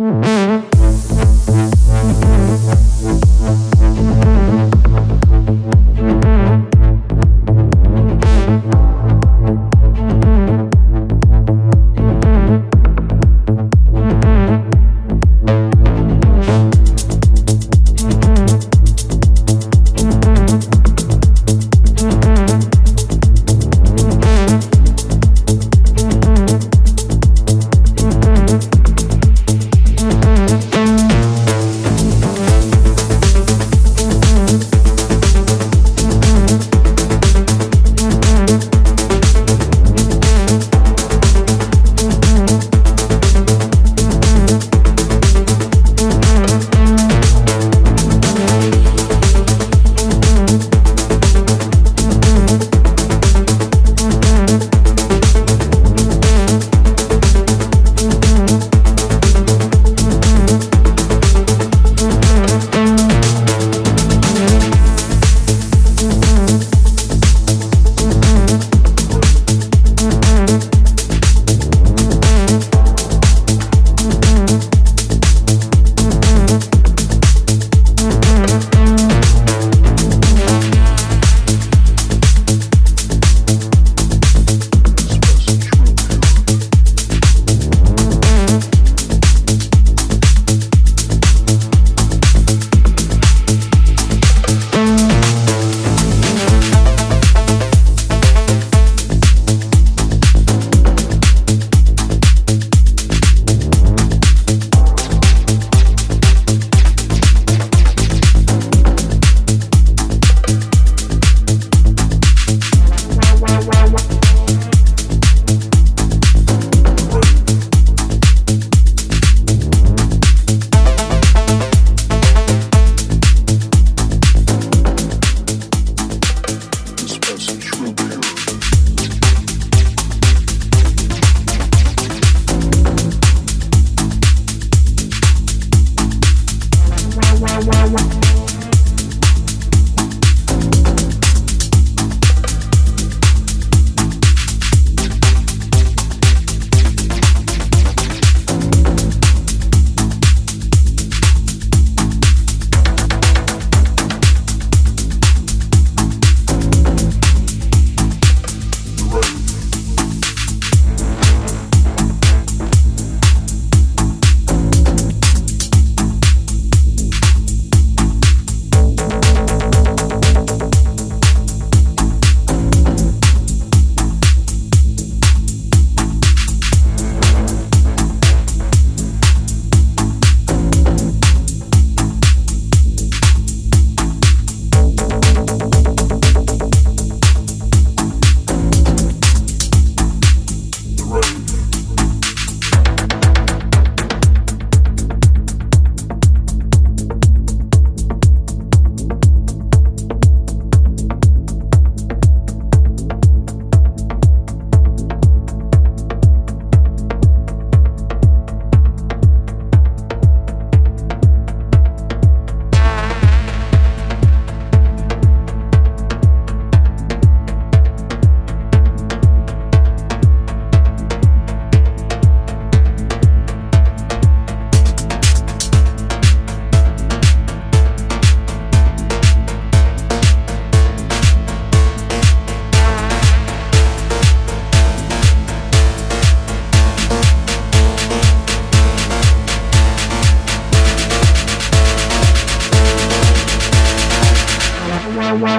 Mm-hmm.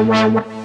Música